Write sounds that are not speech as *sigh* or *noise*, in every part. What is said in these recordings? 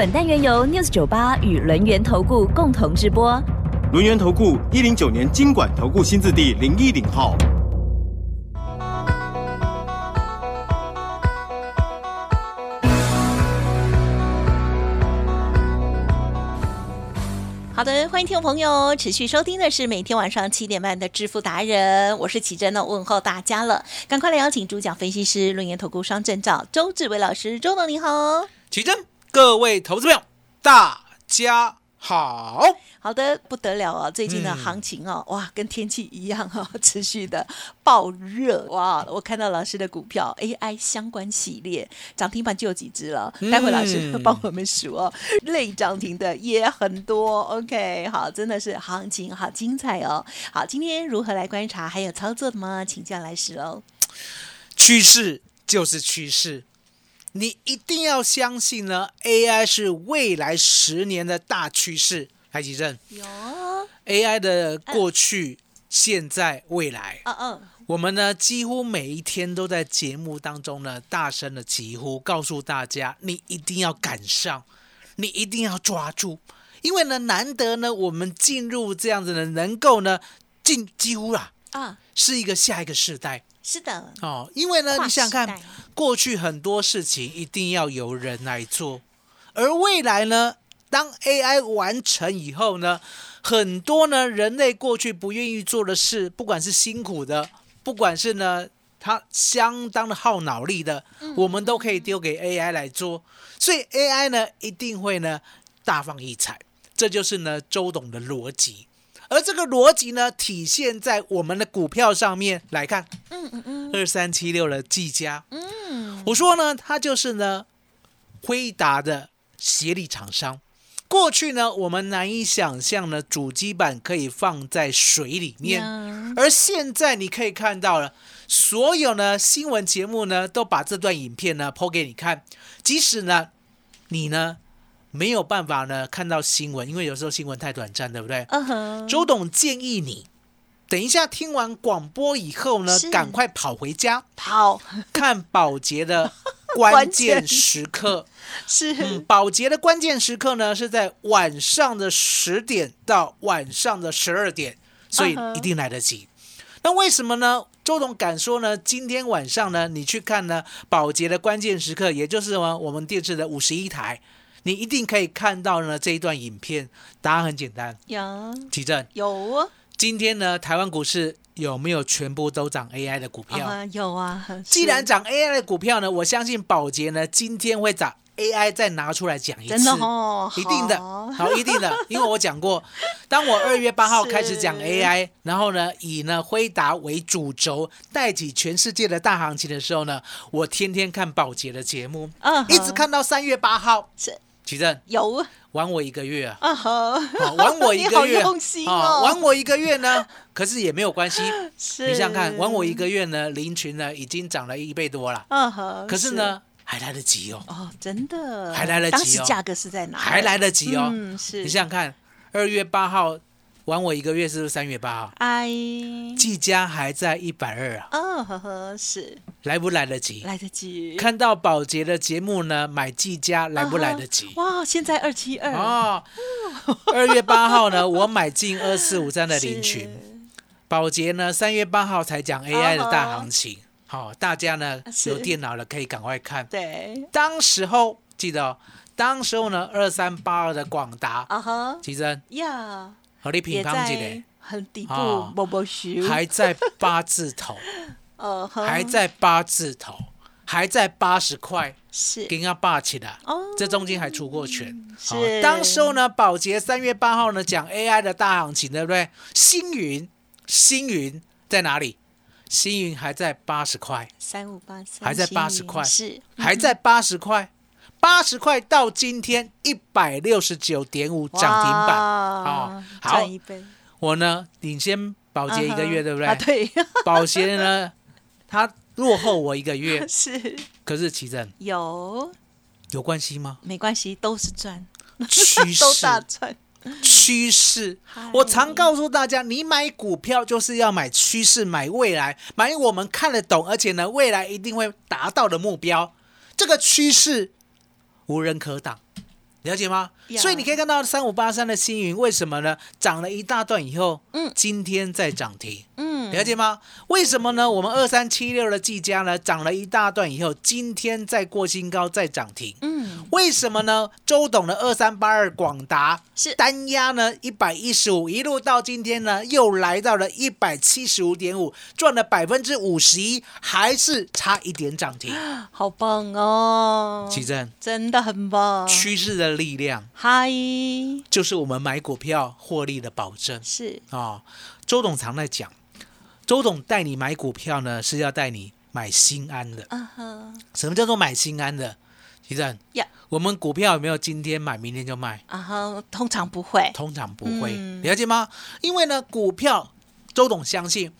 本单元由 News 九八与轮源投顾共同直播。轮源投顾一零九年经管投顾新字第零一零号。好的，欢迎听众朋友持续收听的是每天晚上七点半的致富达人，我是奇珍呢，问候大家了，赶快来邀请主讲分析师论研投顾双证照周志伟老师，周董你好，奇珍，各位投资朋友，大家好。好的，不得了啊！最近的行情哦，哇，跟天气一样哈，持续的爆热哇！我看到老师的股票 AI 相关系列涨停板就有几只了，待会老师帮我们数哦，*laughs* 类涨停的也很多。OK，好，真的是行情好精彩哦。好，今天如何来观察还有操作的吗？请教来师哦。趋势就是趋势，你一定要相信呢，AI 是未来十年的大趋势。海吉镇有。AI 的过去、现在、未来，嗯嗯，我们呢几乎每一天都在节目当中呢大声的疾呼，告诉大家你一定要赶上，你一定要抓住，因为呢难得呢我们进入这样子呢能够呢进几乎啦啊，是一个下一个世代是的，哦，因为呢你想想看，过去很多事情一定要由人来做，而未来呢？当 AI 完成以后呢，很多呢人类过去不愿意做的事，不管是辛苦的，不管是呢它相当的耗脑力的，我们都可以丢给 AI 来做。所以 AI 呢一定会呢大放异彩，这就是呢周董的逻辑。而这个逻辑呢，体现在我们的股票上面来看，嗯嗯嗯。二三七六的技嘉，嗯，我说呢，它就是呢辉达的协力厂商。过去呢，我们难以想象呢，主机板可以放在水里面，呀。而现在你可以看到了，所有呢新闻节目呢都把这段影片呢抛给你看，即使呢你呢没有办法呢看到新闻，因为有时候新闻太短暂，对不对？嗯哼，周董建议你，等一下听完广播以后呢，赶快跑回家跑看保洁的 *laughs* 关键时刻。是嗯，保洁的关键时刻呢是在晚上的十点到晚上的十二点，所以一定来得及。那为什么呢？周董敢说呢？今天晚上呢，你去看呢保洁的关键时刻，也就是呢我们电视的五十一台，你一定可以看到呢这一段影片。答案很简单，有，提正。有。啊今天呢台湾股市有没有全部都涨 AI 的股票？啊有啊，既然是涨 AI 的股票呢，我相信宝洁呢今天会涨 AI 再拿出来讲一次，真的哦，一定的，好。好，一定的，*laughs* 因为我讲过，当我二月八号开始讲 AI，然后呢以呢辉达为主轴，带起全世界的大行情的时候呢，我天天看宝洁的节目，一直看到三月八号，是奇正有玩我一个月啊。啊，好。玩我 *laughs* 一个月，啊哦，玩我一个月呢，可是也没有关系。是。你想想看，玩我一个月呢，林群呢已经涨了一倍多了，可是呢还来得及哦，哦，真的？还来得及哦。当时价格是在哪？还来得及哦。嗯，是。你想想看，二月八号玩我一个月，是不是三月八号？哎，技嘉还在一百二啊，哦呵呵，是。来不来得及？来得及，看到宝洁的节目呢，买技嘉来不来得及？哇，现在二七二。哦，二月八号呢，我买进二四五三的林群，*laughs* 宝洁呢，三月八号才讲 AI 的大行情。好、大家呢有电脑了可以赶快看。对。当时候记得、哦，当时候呢，二三八二的广达，啊哈。其实呀，和你也平康起在来很底部哦摸摸修，还在八字头，*laughs* 呃还在八字头，还在八十块，是。给人家霸起的。哦，这中间还出过拳。好是当时候呢，宝洁三月八号呢讲 AI 的大行情，对不对？星云，星云在哪里？星云还在八十块，三五八三，还在八十块。是。还在八十块。八十块到今天一百六十九点五涨停板。好赚一倍，我呢领先保洁一个月，对不对？啊，对，*laughs* 保洁呢，它落后我一个月，*laughs* 是可是奇正有有关系吗？没关系，都是赚，趋都势，*laughs* 大赚。趋势。我常告诉大家，你买股票就是要买趋势，买未来，买我们看得懂，而且呢，未来一定会达到的目标。这个趋势无人可挡。了解吗？所以你可以看到三五八三的星云为什么呢？涨了一大段以后，嗯今天在涨停，嗯，了解吗？为什么呢？我们二三七六的技嘉呢，涨了一大段以后，今天再过新高，再涨停。嗯，为什么呢？周董的二三八二广达是单压呢一百一十五，一路到今天呢又来到了一百七十五点五，赚了百分之五十一，还是差一点涨停。*gasps* 好棒哦，奇正，真的很棒。趋势的力量嗨，就是我们买股票获利的保证是啊、哦。周董常在讲，周董带你买股票呢是要带你买心安的。嗯哼，什么叫做买心安的？其正，呀，我们股票有没有今天买明天就卖？啊哈，通常不会，通常不会，嗯了解吗？因为呢，股票周董相信，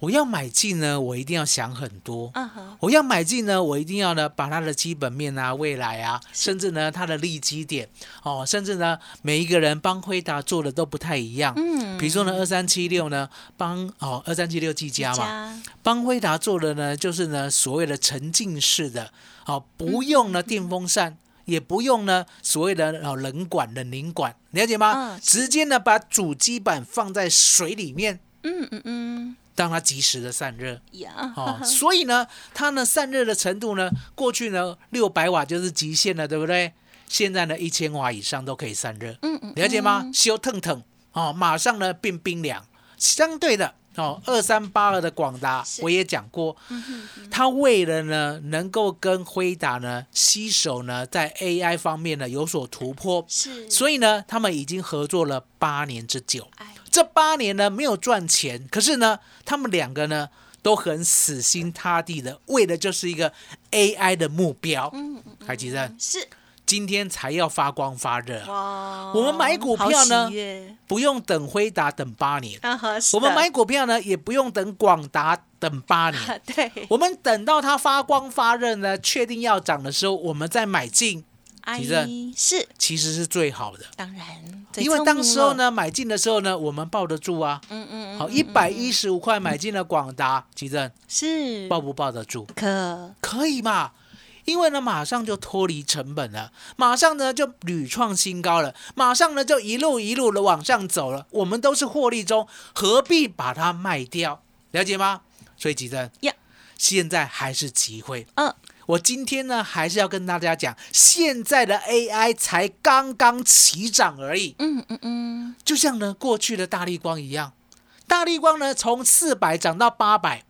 我要买进呢，我一定要想很多。嗯哼，我要买进呢，我一定要呢把它的基本面啊、未来啊，甚至呢它的利基点哦，甚至呢每一个人帮辉达做的都不太一样。嗯，比如说呢，二三七六呢帮哦二三七六技嘉嘛，加帮辉达做的呢就是呢所谓的沉浸式的哦，不用嗯呢电风扇。也不用呢，所谓的哦冷管、冷凝管，了解吗？嗯直接呢把主机板放在水里面，嗯嗯嗯，让它及时的散热。呀，哦，所以呢，它呢散热的程度呢，过去呢六百瓦就是极限了，对不对？现在呢一千瓦以上都可以散热，嗯嗯，了解吗？修腾腾哦，马上呢变冰凉。相对的哦，二三八二的广达我也讲过，嗯哼哼它为了呢能够跟辉达呢携手呢在 AI 方面呢有所突破，是，所以呢他们已经合作了八年之久。哎，这八年呢没有赚钱，可是呢，他们两个呢都很死心塌地的，为的就是一个 AI 的目标。嗯嗯，海基站是，今天才要发光发热，哇，我们买股票呢不用等辉达等八年，我们买股票呢也不用等广达等八年，*laughs* 对，我们等到它发光发热呢，确定要涨的时候，我们再买进，阿其实是其实是最好的。当然，因为当时候，呢买进的时候呢，我们抱得住啊。嗯嗯嗯，好，嗯一百一十五块买进了广达，奇正是抱不抱得住？可可以嘛？因为呢，马上就脱离成本了，马上呢就屡创新高了，马上呢就一路一路的往上走了。我们都是获利中，何必把它卖掉？了解吗？所以吉正呀，现在还是机会。嗯，我今天呢还是要跟大家讲，现在的 AI 才刚刚起涨而已。嗯嗯嗯，就像呢过去的大力光一样，大力光呢从四百涨到八百，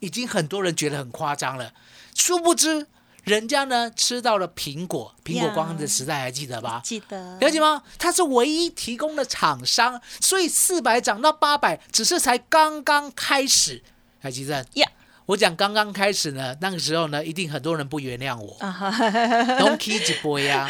已经很多人觉得很夸张了。殊不知，人家呢吃到了苹果，苹果光的时代还记得吧？记得了解吗？它是唯一提供的厂商，所以四百涨到八百，只是才刚刚开始。还记得呀我讲刚刚开始呢，那个时候呢，一定很多人不原谅我。，Don't 波呀？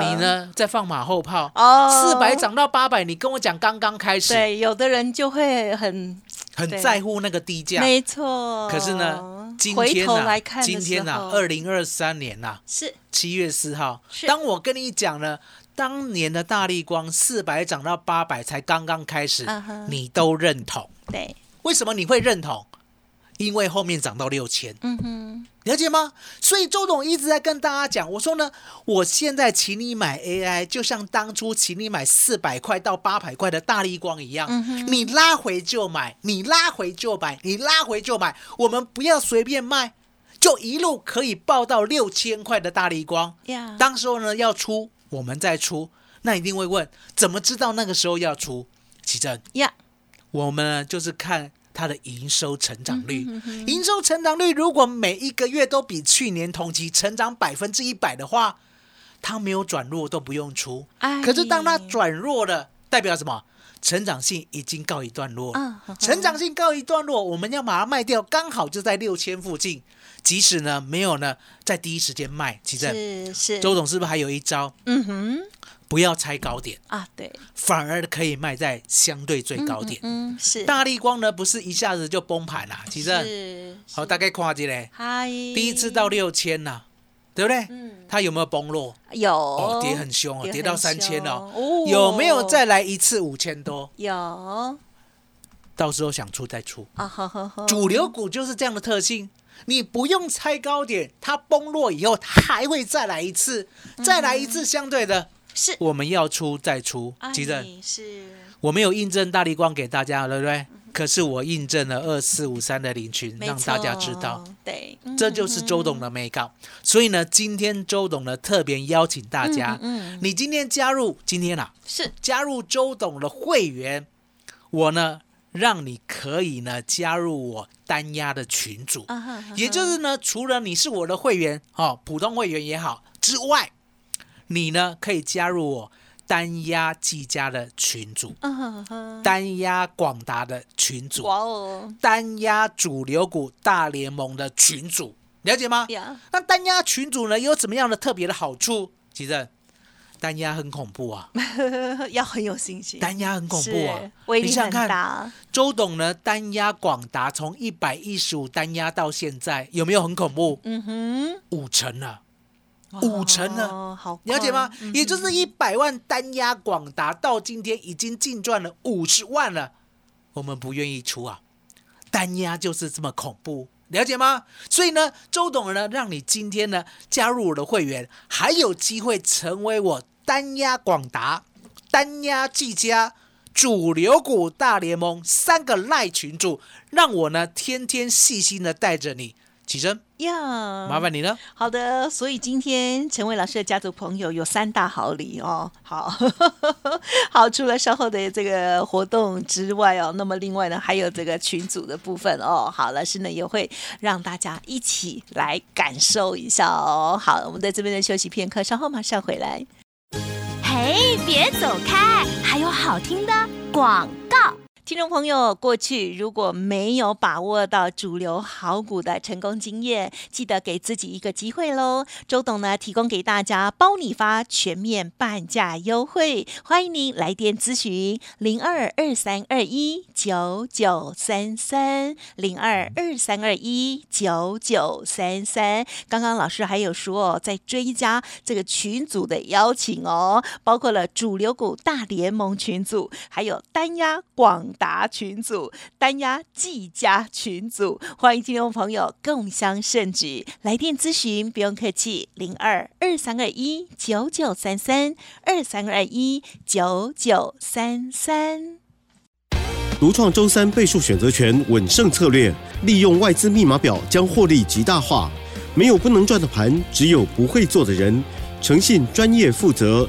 你呢在放马后炮？哦四百涨到八百，你跟我讲刚刚开始，对，有的人就会很很在乎那个低价。没错，可是呢，今天呢、今天呢、二零二三年呐、是七月四号是，当我跟你讲呢，当年的大力光四百涨到八百才刚刚开始你都认同。对，为什么你会认同？因为后面涨到六千，嗯哼，了解吗？所以周董一直在跟大家讲，我说呢，我现在请你买 AI，就像当初请你买四百块到八百块的大力光一样，嗯哼。你拉回就买，你拉回就买，你拉回就买，我们不要随便卖，就一路可以报到六千块的大力光。呀，当时候呢要出，我们再出，那一定会问，怎么知道那个时候要出？奇正，呀，我们呢就是看它的营收成长率，营收成长率如果每一个月都比去年同期成长百分之一百的话，它没有转弱都不用出。哎可是当它转弱了，代表什么？成长性已经告一段落了。嗯成长性告一段落，我们要把它卖掉，刚好就在六千附近。即使呢没有呢在第一时间卖，其实是是，周董是不是还有一招？嗯哼不要拆高点，啊，对，反而可以卖在相对最高点。嗯，是大力光呢不是一下子就崩盘啦，其实好大概看一嘞，嗨，第一次到六千呐，对不对？嗯它有没有崩落？有哦，跌很凶哦，跌跌到三千凶哦。有没有再来一次五千多？有到时候想出再出。啊？呵呵呵，主流股就是这样的特性，你不用猜高点，它崩落以后，它还会再来一次，再来一次相对的，是我们要出再出。哎急着，是我没有印证大力光给大家，对不对？可是我印证了二四五三的领群，让大家知道。错，对，这就是周董的美感。所以呢，今天周董呢特别邀请大家，嗯，你今天加入今天啊，是加入周董的会员，我呢让你可以呢加入我单压的群组，也就是呢，除了你是我的会员哦，普通会员也好之外，你呢可以加入我单压技嘉的群组，单压广达的群组，哇哦。单压主流股大联盟的群组，了解吗？呀，那单压群组呢有怎么样的特别的好处？其实单压很恐怖啊，*laughs* 要很有信心，单压很恐怖啊，威力很你想想看，大，周董呢单压广达从一百一十五单压到现在，有没有很恐怖？嗯哼，五成了。五成呢哦，好了解吗？嗯也就是一百万单压广达到今天已经净赚了五十万了，我们不愿意出啊，单压就是这么恐怖，了解吗？所以呢，周董呢，让你今天呢加入我的会员，还有机会成为我单压广达、单压技嘉、主流股大联盟三个赖群主，让我呢天天细心的带着你。起身，呀，麻烦你了。好的，所以今天陈伟老师的家族朋友有三大好礼哦。好，*laughs* 好，除了稍后的这个活动之外哦，那么另外呢还有这个群组的部分哦。好，老师呢也会让大家一起来感受一下哦。好，我们在这边的休息片刻，稍后马上回来。别走开，还有好听的广告。听众朋友，过去如果没有把握到主流好股的成功经验，记得给自己一个机会喽。周董呢提供给大家包你发全面半价优惠，欢迎您来电咨询零二二三二一九九三三零二二三二一九九三三。刚刚老师还有说哦，在追加这个群组的邀请哦，包括了主流股大联盟群组，还有单压广达群组、单压技嘉群组，欢迎听众朋友共襄盛举，来电咨询不用客气，零二二三二一九九三三二三二一九九三三。独创周三倍数选择权稳胜策略，利用外资密码表将获利极大化。没有不能赚的盘，只有不会做的人。诚信、专业、负责，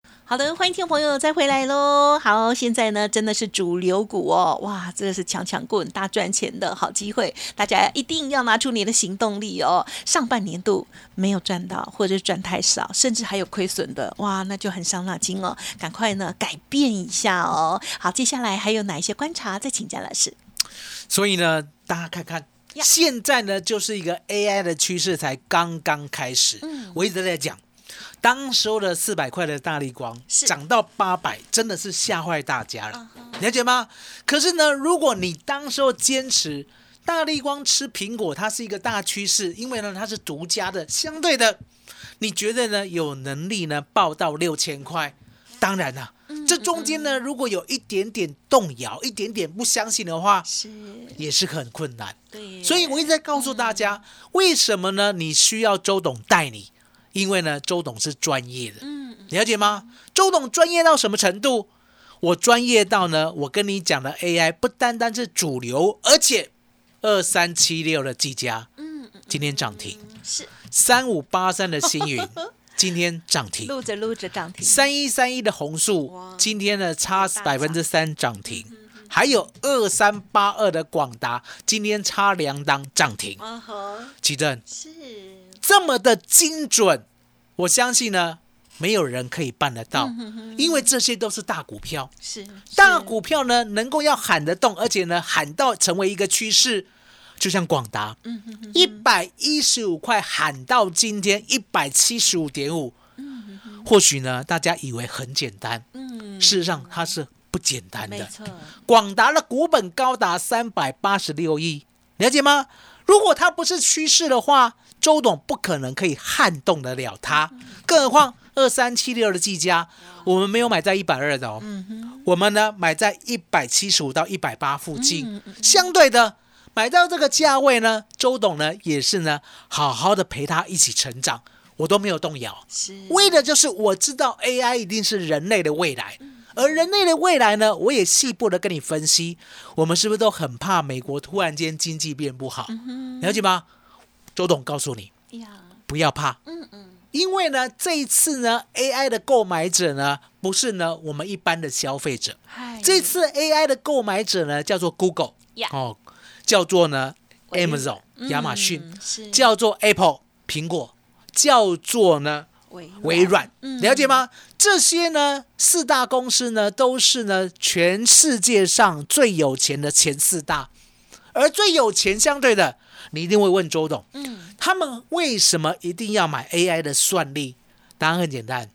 好的，欢迎听众朋友再回来喽。好，现在呢真的是主流股哦，哇，真的是强强棍大赚钱的好机会，大家一定要拿出你的行动力哦。上半年度没有赚到，或者是赚太少，甚至还有亏损的，哇，那就很伤脑筋哦。赶快呢改变一下哦。好，接下来还有哪一些观察？再请教老师。所以呢，大家看看，呀现在呢就是一个 AI 的趋势才刚刚开始。嗯我一直在讲，当时候的四百块的大力光涨到八百，真的是吓坏大家了，了解吗？可是呢，如果你当时候坚持大力光吃苹果，它是一个大趋势，因为呢它是独家的，相对的，你觉得呢有能力呢报到六千块？当然啦、嗯这中间呢，如果有一点点动摇，一点点不相信的话，是，也是很困难。对，所以我一直在告诉大家，为什么呢？你需要周董带你，因为呢，周董是专业的，嗯，了解吗？周董专业到什么程度？我专业到呢，我跟你讲的 AI 不单单是主流，而且二三七六的技嘉，嗯，嗯今天涨停；是。三五八三的星云，*laughs* 今天涨停；录着录着涨停，三一三一的红树，今天呢差百分之三涨停；还有二三八二的广达，今天差两档涨停。啊哈，奇正。是，这么的精准，我相信呢，没有人可以办得到，因为这些都是大股票。是大股票呢，能够要喊得动，而且呢，喊到成为一个趋势，就像广达，一百一十五块喊到今天一百七十五点五，或许呢，大家以为很简单，嗯，事实上它是不简单的。广达的股本高达三百八十六亿，了解吗？如果它不是趋势的话，周董不可能可以撼动得了它。更何况二三七六的技嘉，我们没有买在一百二的哦，我们呢买在一百七十五到一百八附近，相对的。买到这个价位呢，周董呢也是呢，好好的陪他一起成长，我都没有动摇。是。为的就是我知道 AI 一定是人类的未来，而人类的未来呢，我也细部的跟你分析，我们是不是都很怕美国突然间经济变不好？了解吗？周董告诉你，不要怕，嗯嗯，因为呢，这一次呢，AI 的购买者呢，不是呢我们一般的消费者，嗨，这次 AI 的购买者呢，叫做 Google，呀。哦，叫做呢 Amazon 亚马逊，嗯是。叫做 Apple 苹果，叫做呢微微软，嗯。了解吗？这些呢四大公司呢都是呢全世界上最有钱的前四大，而最有钱相对的，你一定会问周董，嗯，他们为什么一定要买 AI 的算力？答案很简单，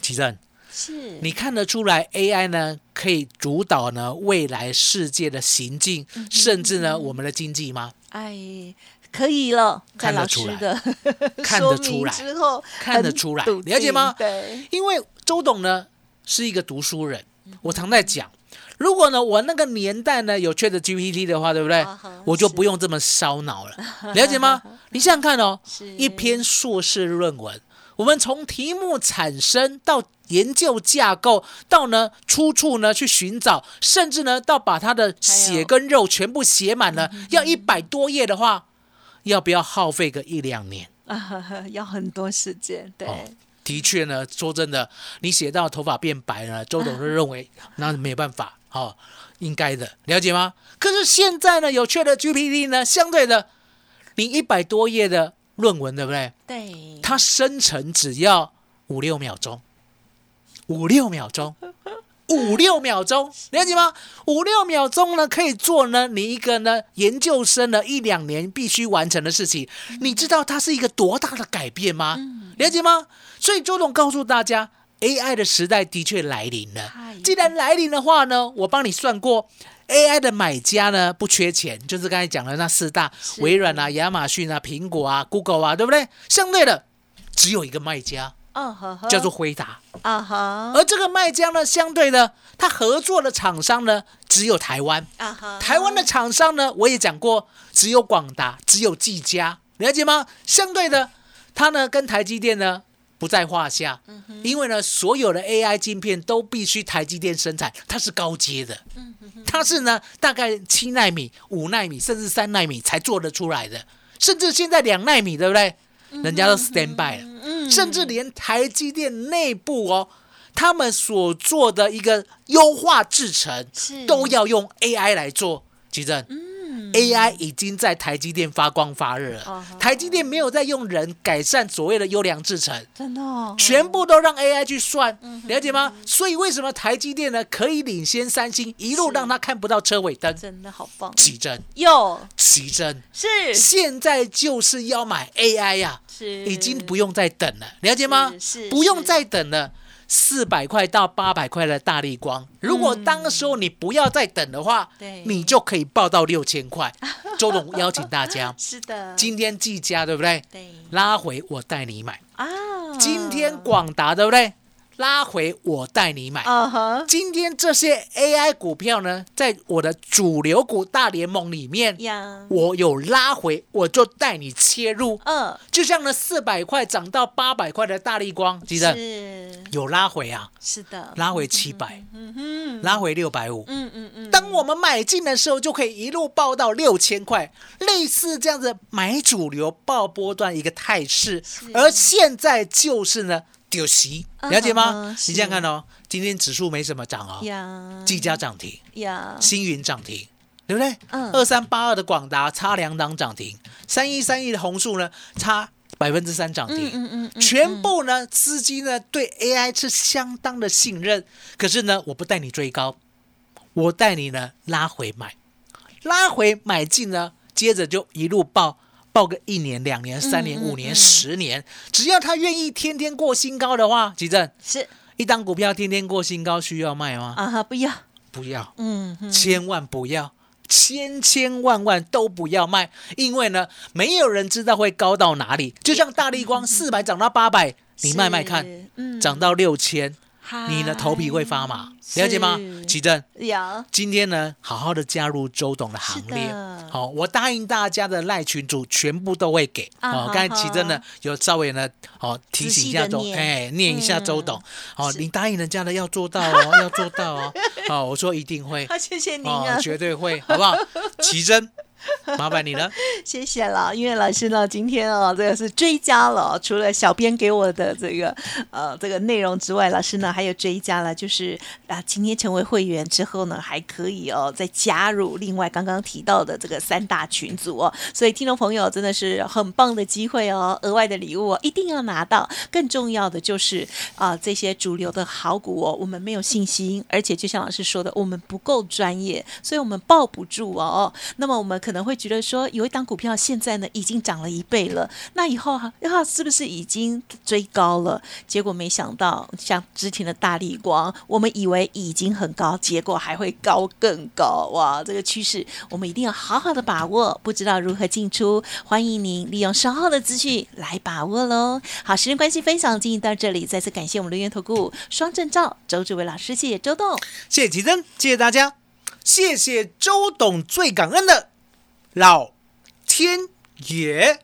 奇正，是。你看得出来 AI 呢可以主导呢未来世界的行进，嗯甚至呢我们的经济吗？哎，可以了，在老 *laughs* 看得出来师的看得出来之后，看得出来了解吗？对，因为周董呢是一个读书人，我常在讲，如果呢我那个年代呢有 Chat GPT 的话，对不对？啊？我就不用这么烧脑了，*laughs* 了解吗？你想想看哦，一篇硕士论文，我们从题目产生到研究架构，到呢出处呢去寻找，甚至呢到把它的血跟肉全部写满了，要一百多页的话，要不要耗费个一两年？啊，*laughs* 要很多时间，对，哦的确呢，说真的，你写到头发变白了，周董就认为 *laughs* 那没办法，哦，应该的，了解吗？可是现在呢，有缺的 GPT 呢，相对的，你一百多页的论文，对不对？对，它生成只要五六秒钟，五六秒钟，五六秒钟，了解吗？五六秒钟呢，可以做呢你一个呢研究生呢一两年必须完成的事情。你知道它是一个多大的改变吗？了解吗？所以周董告诉大家，AI 的时代的确来临了。既然来临的话呢，我帮你算过。AI 的买家呢不缺钱，就是刚才讲的那四大，微软啊、亚马逊啊、苹果啊、Google 啊，对不对？相对的，只有一个卖家，叫做辉达。啊哈，而这个卖家呢，相对的，他合作的厂商呢，只有台湾。啊哈，台湾的厂商呢，我也讲过，只有广达，只有技嘉，了解吗？相对的，他呢跟台积电呢不在话下，因为呢所有的 AI 晶片都必须台积电生产，它是高阶的，它是呢大概七纳米、五纳米甚至三纳米才做得出来的，甚至现在两纳米，对不对？人家都 stand by 了，甚至连台积电内部哦。他们所做的一个优化制程，都要用 AI 来做。吉正、a i 已经在台积电发光发热了。哦台积电没有在用人改善所谓的优良制程，真的哦，全部都让 AI 去算，了解吗？所以为什么台积电呢可以领先三星，一路是让它看不到车尾灯？真的好棒，奇珍，有奇珍，是。现在就是要买 AI 呀、是，已经不用再等了，了解吗？不用再等了。四百块到八百块的大力光，如果当时候你不要再等的话，对你就可以报到六千块。*laughs* 周董邀请大家，是的，今天技嘉对不对？对拉回我带你买。啊，今天广达对不对？拉回我带你买。今天这些 AI 股票呢，在我的主流股大联盟里面，呀，我有拉回，我就带你切入。嗯，就像呢，四百块涨到八百块的大力光，记得？是。有拉回啊，是的，拉回七百，嗯哼，拉回六百五。嗯嗯嗯，当我们买进的时候，就可以一路报到六千块，类似这样子买主流报波段一个态势。而现在就是呢，丢席，嗯了解吗？嗯？你是这样看哦，今天指数没什么涨哦，呀，技嘉涨停，呀，星云涨停，对不对？嗯。二三八二的广达差两档涨停，三一三一的红树呢差百分之三涨停，嗯嗯嗯嗯全部呢资金呢对 AI 是相当的信任，可是呢我不带你追高，我带你呢拉回买，拉回买进呢，接着就一路报。报个一年、两年、三年、五年、嗯十年，只要他愿意天天过新高的话，吉正是。一档股票天天过新高，需要卖吗？啊哈，不要，不要。嗯嗯。千万不要，千千万万都不要卖，因为呢，没有人知道会高到哪里。就像大力光四百涨到八百，你卖卖看，涨到六千，嗨你的头皮会发麻，了解吗？奇正，有今天呢，好好的加入周董的行列。好，我答应大家的赖群主全部都会给。哦，啊哈刚才奇正呢有稍微呢，哦提醒一下周，哎，念一下周董。哦，你答应人家的要做到哦，要做到哦。哦，我说一定会。*laughs* 好，谢谢您哦啊，，绝对会，好不好？奇珍，*laughs* 麻烦你了。*laughs* 谢谢了，因为老师呢，今天哦，这个是追加了，除了小编给我的这个呃这个内容之外，老师呢还有追加了，就是啊，今天成为会员之后呢，还可以哦再加入另外刚刚提到的这个三大群组哦，所以听众朋友真的是很棒的机会哦，额外的礼物哦一定要拿到。更重要的就是啊，这些主流的好股哦，我们没有信心，而且就像老师说的，我们不够专业，所以我们抱不住哦。那么我们可可能会觉得说，有一档股票现在呢已经涨了一倍了，那以后哈、啊，是不是已经追高了？结果没想到，像之前的大力光，我们以为已经很高，结果还会高更高哇！这个趋势我们一定要好好的把握。不知道如何进出，欢迎您利用稍后的资讯来把握喽。好，时间关系，分享进行到这里，再次感谢我们留言投顾双证照周志伟老师，谢谢周董。谢谢奇珍，谢谢大家，谢谢周董，最感恩的老天爷。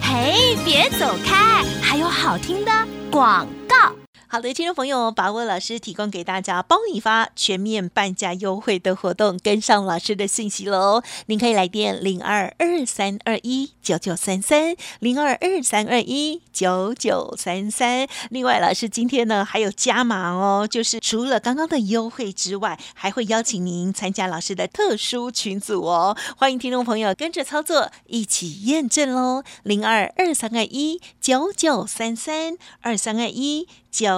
嘿，别走开，还有好听的广告。好的，听众朋友，把握老师提供给大家包你发全面半价优惠的活动，跟上老师的信息喽。您可以来电零二二三二一九九三三零二二三二一九九三三。另外，老师今天呢还有加码哦，就是除了刚刚的优惠之外，还会邀请您参加老师的特殊群组哦。欢迎听众朋友跟着操作，一起验证喽。零二二三二一九九三三二三二一。九